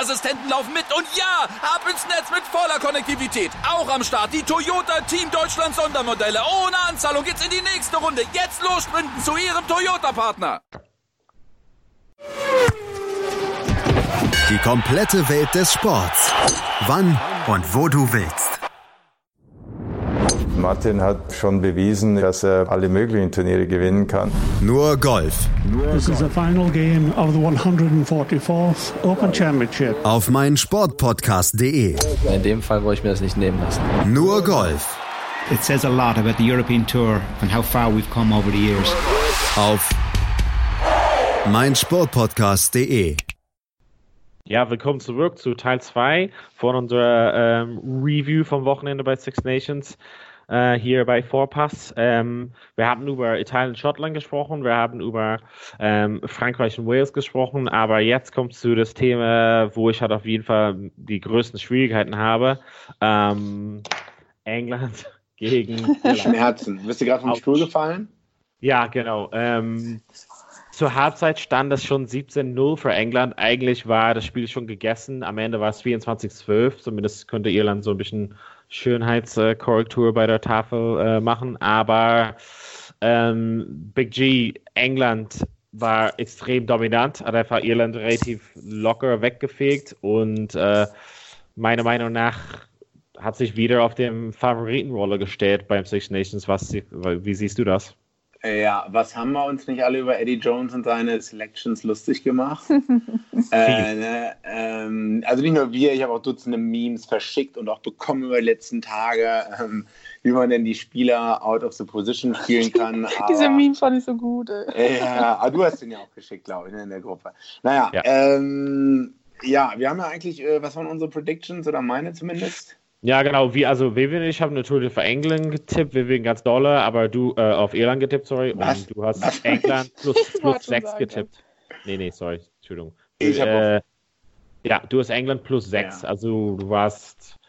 Assistenten laufen mit und ja, ab ins Netz mit voller Konnektivität. Auch am Start die Toyota Team Deutschland Sondermodelle. Ohne Anzahlung geht's in die nächste Runde. Jetzt los sprinten zu Ihrem Toyota-Partner. Die komplette Welt des Sports. Wann und wo du willst. Martin hat schon bewiesen, dass er alle möglichen Turniere gewinnen kann. Nur Golf. This is the final game of the 144th Open Championship. Auf meinsportpodcast.de. In dem Fall wollte ich mir das nicht nehmen lassen. Nur Golf. It says a lot about the European Tour and how far we've come over the years. Auf meinsportpodcast.de. Ja, willkommen zurück zu Teil 2 von unserer ähm, Review vom Wochenende bei Six Nations äh, hier bei Vorpass. Ähm, wir haben über Italien und Schottland gesprochen, wir haben über ähm, Frankreich und Wales gesprochen, aber jetzt kommt zu das Thema, wo ich halt auf jeden Fall die größten Schwierigkeiten habe. Ähm, England [laughs] gegen [laughs] Schmerzen. Bist du gerade vom Stuhl gefallen? Ja, genau. Ähm, zur Halbzeit stand es schon 17-0 für England. Eigentlich war das Spiel schon gegessen. Am Ende war es 24-12. Zumindest könnte Irland so ein bisschen Schönheitskorrektur bei der Tafel äh, machen. Aber ähm, Big G, England war extrem dominant, hat einfach Irland relativ locker weggefegt und äh, meiner Meinung nach hat sich wieder auf dem Favoritenrolle gestellt beim Six Nations. Was, wie siehst du das? Ja, was haben wir uns nicht alle über Eddie Jones und seine Selections lustig gemacht? [laughs] äh, ne, ähm, also nicht nur wir, ich habe auch Dutzende Memes verschickt und auch bekommen über die letzten Tage, ähm, wie man denn die Spieler out of the position spielen kann. [laughs] Diese Meme fand ich so gut. Ey. Ja, aber du hast den ja auch geschickt, glaube ich, ne, in der Gruppe. Naja, ja. Ähm, ja, wir haben ja eigentlich, äh, was waren unsere Predictions oder meine zumindest? Ja, genau, wie, also Vivian, ich habe natürlich für England getippt, Vivian ganz dolle, aber du äh, auf Irland getippt, sorry, Was? und du hast Was? England [laughs] plus, plus 6 getippt. Nee, nee, sorry, Entschuldigung. Ich äh, ja, du hast England plus 6, ja. also du warst,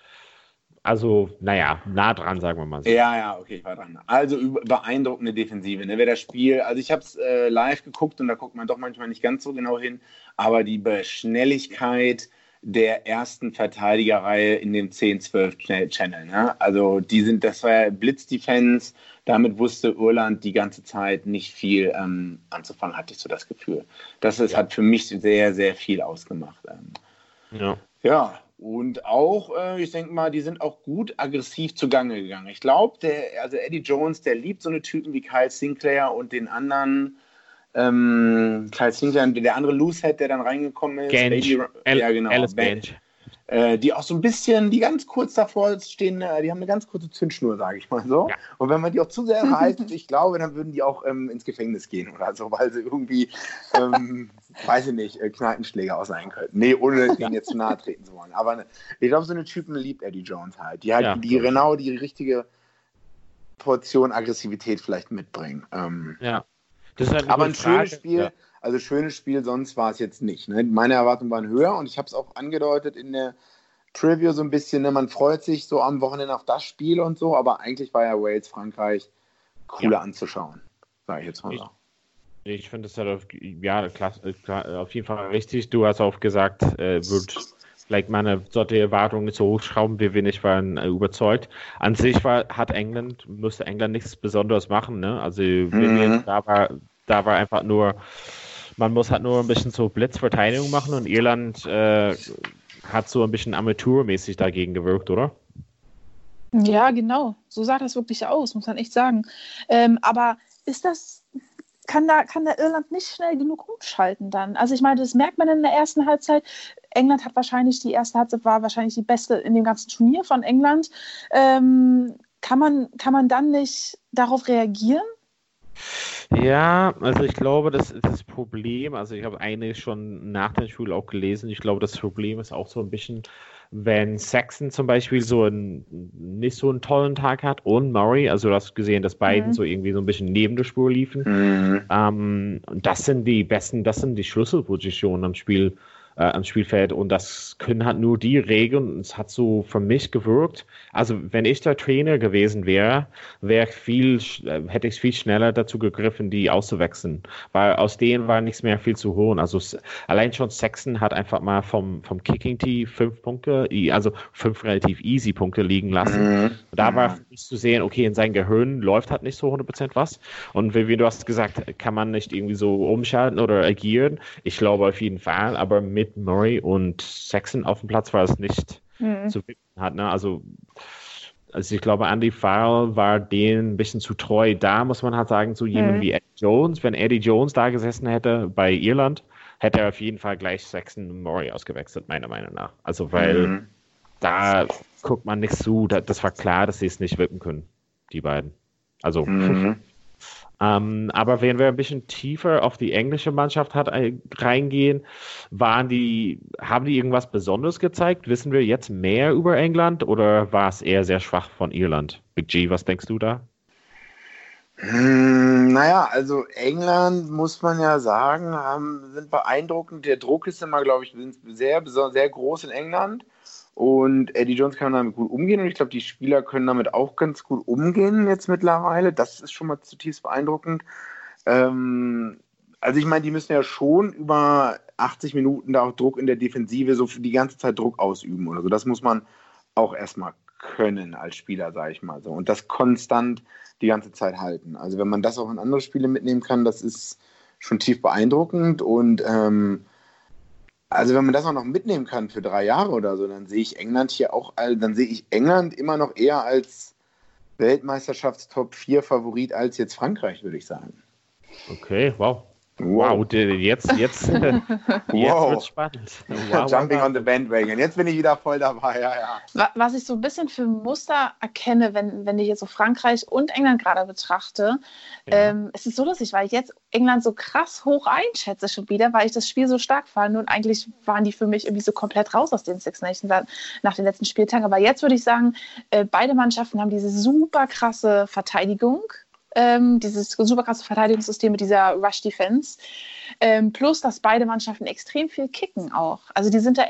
also, naja, nah dran, sagen wir mal so. Ja, ja, okay, ich war dran. Also beeindruckende Defensive, ne? Wer das Spiel, also ich habe es äh, live geguckt und da guckt man doch manchmal nicht ganz so genau hin, aber die Schnelligkeit, der ersten Verteidigerreihe in dem 10-12 Channel. Ne? Also die sind, das war ja Blitzdefense, damit wusste Irland die ganze Zeit nicht viel ähm, anzufangen, hatte ich so das Gefühl. Das ist, ja. hat für mich sehr, sehr viel ausgemacht. Ähm, ja. ja, und auch, äh, ich denke mal, die sind auch gut aggressiv zugange gegangen. Ich glaube, also Eddie Jones, der liebt so eine Typen wie Kyle Sinclair und den anderen ähm, Kyle Sinclair, der andere Loosehead, der dann reingekommen ist. Gange. Baby, ja, genau. Alice Gange. Äh, die auch so ein bisschen, die ganz kurz davor stehen, äh, die haben eine ganz kurze Zündschnur, sage ich mal so. Ja. Und wenn man die auch zu sehr reißt, ich glaube, dann würden die auch ähm, ins Gefängnis gehen oder so, weil sie irgendwie, ähm, [laughs] weiß ich nicht, äh, Kneipenschläger sein könnten. Nee, ohne [laughs] denen jetzt zu nahe treten zu wollen. Aber ne, ich glaube, so eine Typen liebt Eddie Jones halt. Die halt ja, die genau die richtige Portion Aggressivität vielleicht mitbringen. Ähm, ja. Halt aber ein Frage. schönes Spiel, ja. also schönes Spiel, sonst war es jetzt nicht. Ne? Meine Erwartungen waren höher und ich habe es auch angedeutet in der Trivia so ein bisschen. Ne? Man freut sich so am Wochenende auf das Spiel und so, aber eigentlich war ja Wales, Frankreich cooler ja. anzuschauen, sage ich jetzt mal so. Ich, ich finde es halt auf, ja, klar, klar, auf jeden Fall richtig. Du hast auch gesagt, äh, wird vielleicht meine sollte Erwartungen so hochschrauben, wie wenig waren äh, überzeugt. An sich war, hat England, musste England nichts Besonderes machen, ne? Also mhm. da war, da war einfach nur, man muss halt nur ein bisschen so Blitzverteidigung machen und Irland äh, hat so ein bisschen amateurmäßig dagegen gewirkt, oder? Ja, genau. So sah das wirklich aus, muss man echt sagen. Ähm, aber ist das, kann da, kann da Irland nicht schnell genug umschalten dann? Also ich meine, das merkt man in der ersten Halbzeit. England hat wahrscheinlich, die erste Halbzeit war wahrscheinlich die beste in dem ganzen Turnier von England. Ähm, kann, man, kann man dann nicht darauf reagieren? Ja, also ich glaube, das ist das Problem. Also ich habe eigentlich schon nach dem Spiel auch gelesen. Ich glaube, das Problem ist auch so ein bisschen, wenn Saxon zum Beispiel so einen nicht so einen tollen Tag hat und Murray, also du hast gesehen, dass beiden mhm. so irgendwie so ein bisschen neben der Spur liefen. Mhm. Ähm, das sind die besten, das sind die Schlüsselpositionen am Spiel äh, am Spielfeld und das können halt nur die regeln. Es hat so für mich gewirkt. Also wenn ich der Trainer gewesen wäre, wäre viel, äh, hätte ich viel schneller dazu gegriffen, die auszuwechseln, weil aus denen war nichts mehr viel zu holen. Also allein schon Sexton hat einfach mal vom, vom Kicking Tee fünf Punkte, also fünf relativ easy Punkte liegen lassen. Mhm. Da war nicht zu sehen, okay, in seinem Gehirn läuft halt nicht so 100% was. Und wie, wie du hast gesagt, kann man nicht irgendwie so umschalten oder agieren. Ich glaube auf jeden Fall, aber mit mit Murray und Saxon auf dem Platz war es nicht mhm. zu finden hat. Ne? Also, also ich glaube, Andy Farrell war denen ein bisschen zu treu. Da muss man halt sagen, zu jemandem mhm. wie Eddie Jones, wenn Eddie Jones da gesessen hätte bei Irland, hätte er auf jeden Fall gleich Saxon und Murray ausgewechselt, meiner Meinung nach. Also, weil mhm. da guckt man nicht zu, das war klar, dass sie es nicht wippen können, die beiden. Also, mhm. Ähm, aber wenn wir ein bisschen tiefer auf die englische Mannschaft hat, äh, reingehen, waren die, haben die irgendwas Besonderes gezeigt? Wissen wir jetzt mehr über England oder war es eher sehr schwach von Irland? Big G, was denkst du da? Hm, naja, also England muss man ja sagen, haben, sind beeindruckend. Der Druck ist immer, glaube ich, sehr, sehr groß in England. Und Eddie Jones kann damit gut umgehen und ich glaube, die Spieler können damit auch ganz gut umgehen jetzt mittlerweile. Das ist schon mal zutiefst beeindruckend. Ähm, also ich meine, die müssen ja schon über 80 Minuten da auch Druck in der Defensive so die ganze Zeit Druck ausüben oder so. Das muss man auch erstmal können als Spieler, sage ich mal so. Und das konstant die ganze Zeit halten. Also wenn man das auch in andere Spiele mitnehmen kann, das ist schon tief beeindruckend und ähm, Also wenn man das auch noch mitnehmen kann für drei Jahre oder so, dann sehe ich England hier auch, dann sehe ich England immer noch eher als Weltmeisterschaftstop 4 Favorit als jetzt Frankreich, würde ich sagen. Okay, wow. Wow, wow jetzt, jetzt, [laughs] jetzt wow. wird spannend. Wow, Jumping wow. on the bandwagon. Jetzt bin ich wieder voll dabei, ja, ja. Was ich so ein bisschen für Muster erkenne, wenn, wenn ich jetzt so Frankreich und England gerade betrachte, ja. ähm, es ist so lustig, weil ich jetzt England so krass hoch einschätze schon wieder, weil ich das Spiel so stark fand und eigentlich waren die für mich irgendwie so komplett raus aus den Six Nations nach den letzten Spieltagen. Aber jetzt würde ich sagen, äh, beide Mannschaften haben diese super krasse Verteidigung ähm, dieses super krasse Verteidigungssystem mit dieser Rush Defense. Ähm, plus, dass beide Mannschaften extrem viel kicken auch. Also die sind da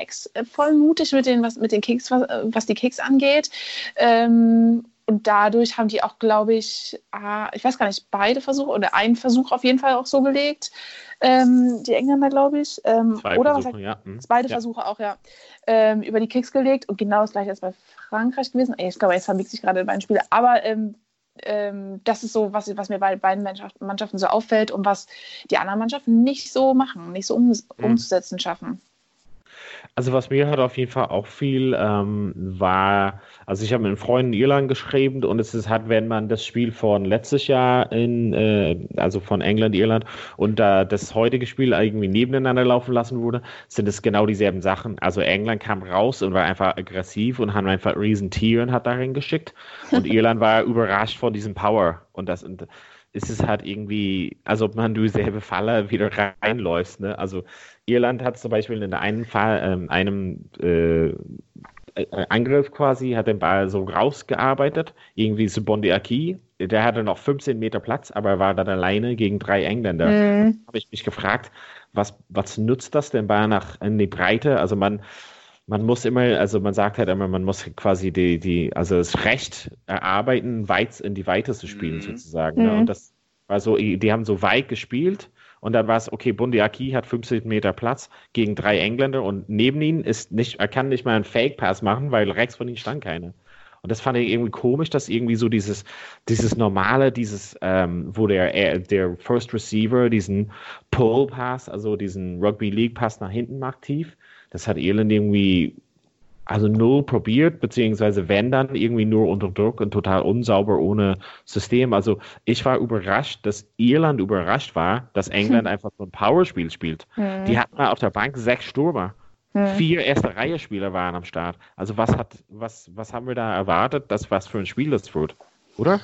voll mutig mit den, was, mit den Kicks, was, was die Kicks angeht. Ähm, und dadurch haben die auch, glaube ich, ah, ich weiß gar nicht, beide Versuche oder einen Versuch auf jeden Fall auch so gelegt. Ähm, die Engländer, glaube ich. Ähm, zwei oder Versuche, was ja. Hm. Beide ja. Versuche auch, ja. Ähm, über die Kicks gelegt und genau das gleiche ist bei Frankreich gewesen. Ich glaube, jetzt verbiegt sich gerade beiden Spiele. Aber ähm, ähm, das ist so, was, was mir bei beiden Mannschaften so auffällt und was die anderen Mannschaften nicht so machen, nicht so um, mhm. umzusetzen schaffen. Also was mir hat auf jeden Fall auch viel ähm, war, also ich habe mit einem Freund in Irland geschrieben und es ist halt, wenn man das Spiel von letztes Jahr in, äh, also von England, Irland und äh, das heutige Spiel irgendwie nebeneinander laufen lassen wurde, sind es genau dieselben Sachen. Also England kam raus und war einfach aggressiv und haben einfach riesen Tieren hat darin geschickt und [laughs] Irland war überrascht von diesem Power und das und ist es halt irgendwie, als ob man durch dieselbe Falle wieder reinläuft. Ne? Also Irland hat zum Beispiel in einem Fall, ähm, einem äh, Angriff quasi, hat den Ball so rausgearbeitet, irgendwie zu Bondiaki. Der hatte noch 15 Meter Platz, aber er war dann alleine gegen drei Engländer. Mhm. Habe ich mich gefragt, was, was nutzt das denn Ball nach in die Breite? Also man, man muss immer, also man sagt halt immer, man muss quasi die, die, also das Recht erarbeiten, weit in die Weite zu spielen, mhm. sozusagen. Mhm. Ne? Und das war so, die haben so weit gespielt und dann war es, okay, Bundiaki hat 50 Meter Platz gegen drei Engländer und neben ihnen ist nicht, er kann nicht mal einen Fake-Pass machen, weil rechts von ihm stand keiner. Und das fand ich irgendwie komisch, dass irgendwie so dieses, dieses normale, dieses, ähm, wo der, der First Receiver diesen Pull-Pass, also diesen Rugby League-Pass nach hinten macht tief, das hat Irland irgendwie also null probiert, beziehungsweise wenn dann irgendwie nur unter Druck und total unsauber ohne System. Also ich war überrascht, dass Irland überrascht war, dass England [laughs] einfach so ein Powerspiel spielt. Mhm. Die hatten mal auf der Bank sechs Stürmer. Mhm. Vier erste Reihe Spieler waren am Start. Also was hat, was, was haben wir da erwartet, dass was für ein Spiel das wird? Oder?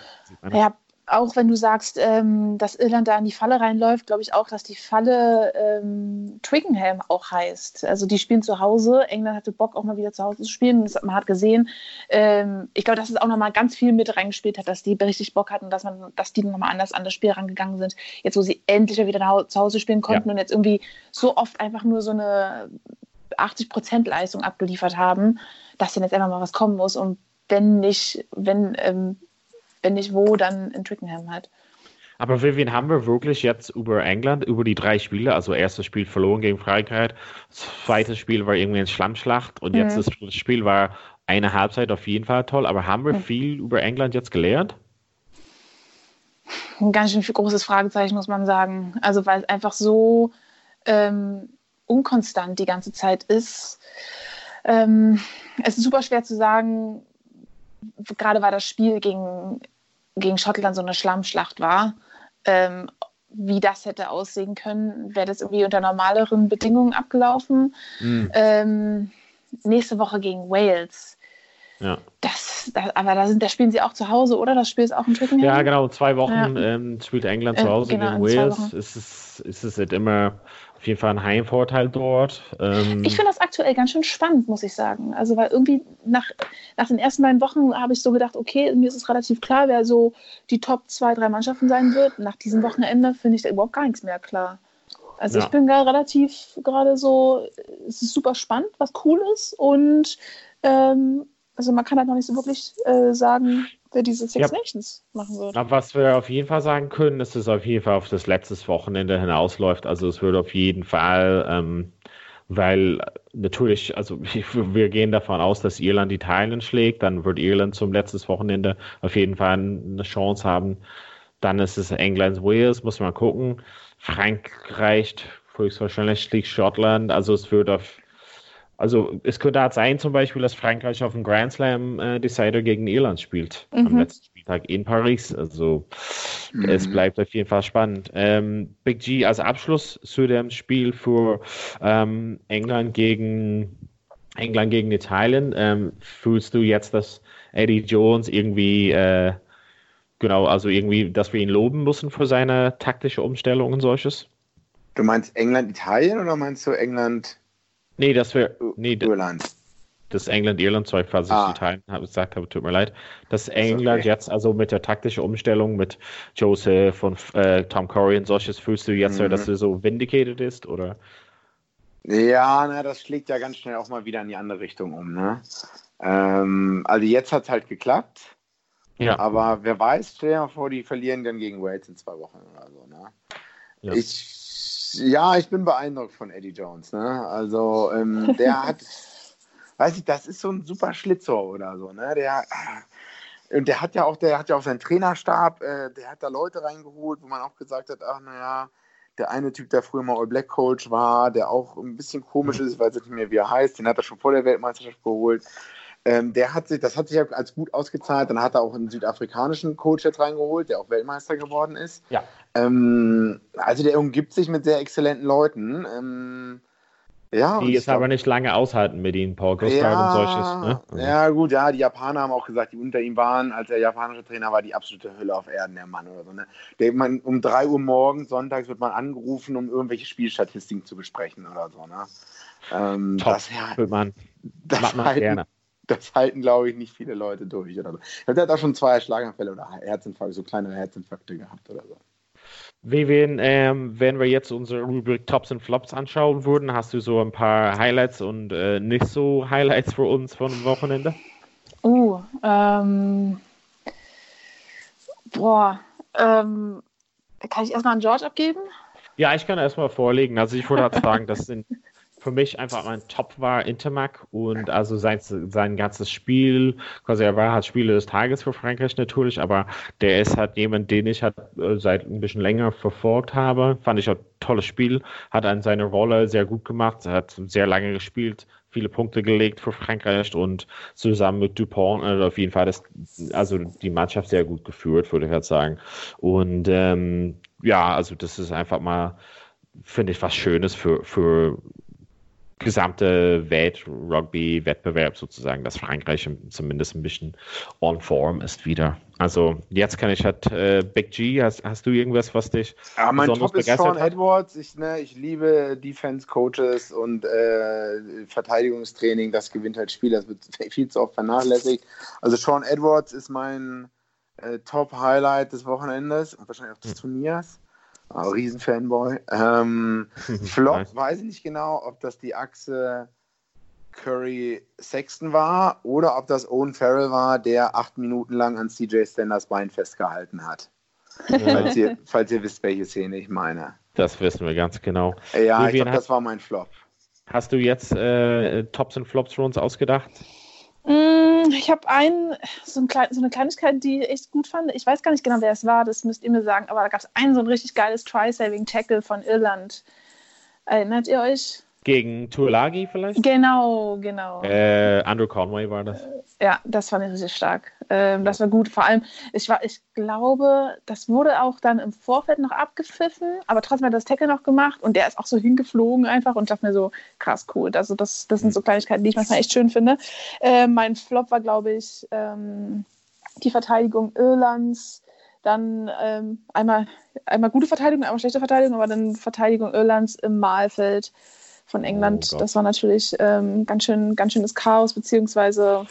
Ja, auch wenn du sagst, ähm, dass Irland da in die Falle reinläuft, glaube ich auch, dass die Falle ähm, Twickenham auch heißt. Also die spielen zu Hause. England hatte Bock, auch mal wieder zu Hause zu spielen. Das, man hat gesehen. Ähm, ich glaube, dass es auch nochmal ganz viel mit reingespielt hat, dass die richtig Bock hatten, dass, man, dass die nochmal anders an das Spiel rangegangen sind. Jetzt, wo sie endlich wieder zu Hause spielen konnten ja. und jetzt irgendwie so oft einfach nur so eine 80% Leistung abgeliefert haben, dass dann jetzt einfach mal was kommen muss. Und wenn nicht, wenn ähm, wenn nicht wo, dann in Twickenham halt. Aber Vivian, haben wir wirklich jetzt über England, über die drei Spiele, also erstes Spiel verloren gegen Frankreich, zweites Spiel war irgendwie eine Schlammschlacht und mhm. jetzt das Spiel war eine Halbzeit auf jeden Fall toll, aber haben wir mhm. viel über England jetzt gelernt? Ein ganz schön großes Fragezeichen, muss man sagen. Also weil es einfach so ähm, unkonstant die ganze Zeit ist. Ähm, es ist super schwer zu sagen, gerade weil das Spiel gegen, gegen Schottland so eine Schlammschlacht war, ähm, wie das hätte aussehen können, wäre das irgendwie unter normaleren Bedingungen abgelaufen. Mhm. Ähm, nächste Woche gegen Wales. Ja. Das, das, aber da, sind, da spielen sie auch zu Hause, oder? Das Spiel ist auch in Twickenham? Ja, genau. Zwei Wochen ja. ähm, spielt England zu äh, Hause äh, genau, gegen Wales. Ist es, ist es halt immer auf jeden Fall ein Heimvorteil dort. Ähm ich finde das aktuell ganz schön spannend, muss ich sagen. Also, weil irgendwie nach, nach den ersten beiden Wochen habe ich so gedacht, okay, mir ist es relativ klar, wer so die Top zwei, drei Mannschaften sein wird. Nach diesem Wochenende finde ich da überhaupt gar nichts mehr klar. Also, ja. ich bin gar relativ gerade so, es ist super spannend, was cool ist und ähm, also man kann halt noch nicht so wirklich äh, sagen, wer diese Six ja. Nations machen wird. Aber was wir auf jeden Fall sagen können, ist, dass es auf jeden Fall auf das letzte Wochenende hinausläuft. Also es wird auf jeden Fall, ähm, weil natürlich, also [laughs] wir gehen davon aus, dass Irland Italien schlägt, dann wird Irland zum letzten Wochenende auf jeden Fall eine Chance haben. Dann ist es England, Wales, muss man gucken. Frankreich höchstwahrscheinlich liegt Schottland. Also es wird auf also es könnte halt sein zum Beispiel, dass Frankreich auf dem Grand Slam äh, Decider gegen Irland spielt mhm. am letzten Spieltag in Paris. Also mhm. es bleibt auf jeden Fall spannend. Ähm, Big G als Abschluss zu dem Spiel für ähm, England gegen England gegen Italien. Ähm, fühlst du jetzt, dass Eddie Jones irgendwie äh, genau, also irgendwie, dass wir ihn loben müssen für seine taktische Umstellung und solches? Du meinst England Italien oder meinst du England Nee, das wäre. Nee, Irland. Das England-Irland Zeug, falls ich ah. Italien gesagt habe, tut mir leid. Das England okay. jetzt also mit der taktischen Umstellung mit Joseph und äh, Tom Curry und solches, fühlst du jetzt, mhm. dass du so vindicated ist oder? Ja, na, das schlägt ja ganz schnell auch mal wieder in die andere Richtung um. Ne? Ähm, also jetzt hat es halt geklappt. Ja. Aber wer weiß, stell dir mal vor, die verlieren dann gegen Wales in zwei Wochen oder so. Ne? Ja. Ich ja, ich bin beeindruckt von Eddie Jones. Ne? Also ähm, der [laughs] hat, weiß ich, das ist so ein super Schlitzer oder so. Ne? Der, und der hat ja auch, der hat ja auch seinen Trainerstab, äh, der hat da Leute reingeholt, wo man auch gesagt hat, ach naja, der eine Typ, der früher mal All Black Coach war, der auch ein bisschen komisch ist, weiß ich nicht mehr, wie er heißt, den hat er schon vor der Weltmeisterschaft geholt. Ähm, der hat sich, das hat sich als gut ausgezahlt. Dann hat er auch einen südafrikanischen Coach jetzt reingeholt, der auch Weltmeister geworden ist. Ja. Ähm, also der umgibt sich mit sehr exzellenten Leuten. Ähm, ja, die es aber nicht lange aushalten mit ihnen, Paul Gustav ja, und solches. Ne? Ja, gut, ja, die Japaner haben auch gesagt, die unter ihm waren, als er japanische Trainer war, die absolute Hölle auf Erden, der Mann oder so. Ne? Der, man, um 3 Uhr morgens, sonntags wird man angerufen, um irgendwelche Spielstatistiken zu besprechen oder so. Ne? Ähm, Top, das, ja, man. Das macht man halten, gerne. [laughs] Das halten, glaube ich, nicht viele Leute durch. Oder so. Er hat auch schon zwei Schlaganfälle oder Herzinfarkte, so kleinere Herzinfarkte gehabt oder so. Wenn, ähm, wenn wir jetzt unsere Rubrik Tops und Flops anschauen würden, hast du so ein paar Highlights und äh, nicht so Highlights für uns von dem Wochenende? Uh, ähm, boah, ähm, kann ich erstmal an George abgeben? Ja, ich kann erstmal vorlegen. Also ich würde halt sagen, das sind für mich einfach mein Top war Intermac und also sein, sein ganzes Spiel, quasi er war halt Spieler des Tages für Frankreich natürlich, aber der ist halt jemand, den ich halt äh, seit ein bisschen länger verfolgt habe. Fand ich auch tolles Spiel, hat an seine Rolle sehr gut gemacht, hat sehr lange gespielt, viele Punkte gelegt für Frankreich und zusammen mit Dupont also auf jeden Fall das, also die Mannschaft sehr gut geführt, würde ich halt sagen. Und ähm, ja, also das ist einfach mal, finde ich, was Schönes für, für gesamte Welt-Rugby-Wettbewerb sozusagen, dass Frankreich zumindest ein bisschen on form ist wieder. Also jetzt kann ich halt äh, Big G, hast, hast du irgendwas, was dich ja, mein besonders Top ist Sean hat? Edwards. Ich, ne, ich liebe Defense-Coaches und äh, Verteidigungstraining. Das gewinnt halt Spiel. Das wird [laughs] viel zu oft vernachlässigt. Also Sean Edwards ist mein äh, Top-Highlight des Wochenendes und wahrscheinlich auch des hm. Turniers. Oh, Riesenfanboy. Ähm, [laughs] Flop, weiß ich nicht genau, ob das die Achse Curry Sexton war oder ob das Owen Farrell war, der acht Minuten lang an CJ Stenders Bein festgehalten hat. Ja. falls, ihr, falls ihr wisst, welche Szene ich meine. Das wissen wir ganz genau. Ja, Vivian, ich glaube, das war mein Flop. Hast du jetzt äh, Tops und Flops für uns ausgedacht? Mm, ich habe einen, so, ein so, eine Kleinigkeit, die ich echt gut fand. Ich weiß gar nicht genau, wer es war, das müsst ihr mir sagen, aber da gab es ein so ein richtig geiles Try-Saving-Tackle von Irland. Erinnert ihr euch? Gegen Tuolagi vielleicht? Genau, genau. Äh, Andrew Conway war das. Ja, das fand ich richtig stark. Ähm, das war gut. Vor allem, ich, war, ich glaube, das wurde auch dann im Vorfeld noch abgepfiffen, aber trotzdem hat das Tackle noch gemacht und der ist auch so hingeflogen einfach und dachte mir so, krass cool. Also das, das sind so Kleinigkeiten, die ich manchmal echt schön finde. Äh, mein Flop war, glaube ich, ähm, die Verteidigung Irlands dann ähm, einmal, einmal gute Verteidigung, einmal schlechte Verteidigung, aber dann Verteidigung Irlands im Mahlfeld von England. Oh das war natürlich ähm, ganz, schön, ganz schönes Chaos, beziehungsweise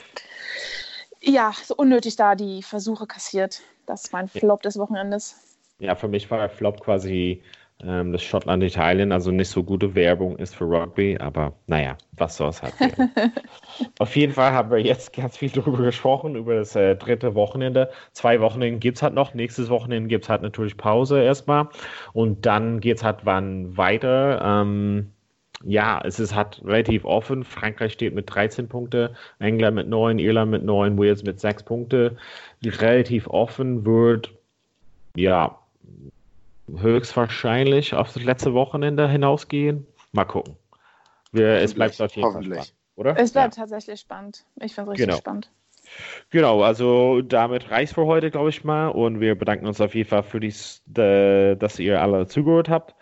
ja, so unnötig da die Versuche kassiert. Das ist mein Flop des Wochenendes. Ja, für mich war der Flop quasi ähm, das Schottland-Italien, also nicht so gute Werbung ist für Rugby, aber naja, was soll's halt. [laughs] Auf jeden Fall haben wir jetzt ganz viel darüber gesprochen, über das äh, dritte Wochenende. Zwei Wochenende gibt es halt noch. Nächstes Wochenende gibt es halt natürlich Pause erstmal. Und dann geht es halt wann weiter. Ähm, ja, es ist halt relativ offen. Frankreich steht mit 13 Punkte, England mit 9, Irland mit 9, Wales mit 6 Punkte. Relativ offen wird, ja, höchstwahrscheinlich auf das letzte Wochenende hinausgehen. Mal gucken. Wir, es bleibt auf jeden Fall spannend, oder? Es bleibt ja. tatsächlich spannend. Ich finde es richtig genau. spannend. Genau, also damit reicht für heute, glaube ich mal. Und wir bedanken uns auf jeden Fall für dies, de, dass ihr alle zugehört habt.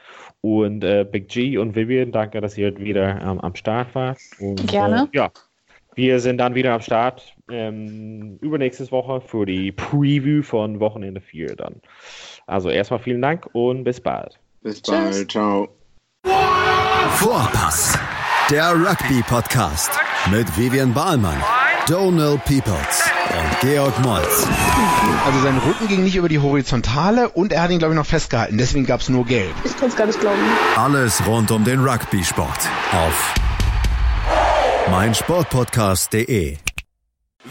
Und äh, Big G und Vivian, danke, dass ihr wieder ähm, am Start wart. Und, Gerne. Äh, ja, wir sind dann wieder am Start ähm, übernächstes Woche für die Preview von Wochenende 4 dann. Also erstmal vielen Dank und bis bald. Bis bald, Tschüss. ciao. Vorpass, der Rugby-Podcast mit Vivian Bahlmann, Donald Peoples und Georg Moltz. Also sein Rücken ging nicht über die Horizontale und er hat ihn, glaube ich, noch festgehalten. Deswegen gab es nur Gelb. Ich kann es gar nicht glauben. Alles rund um den Rugby-Sport auf meinsportpodcast.de.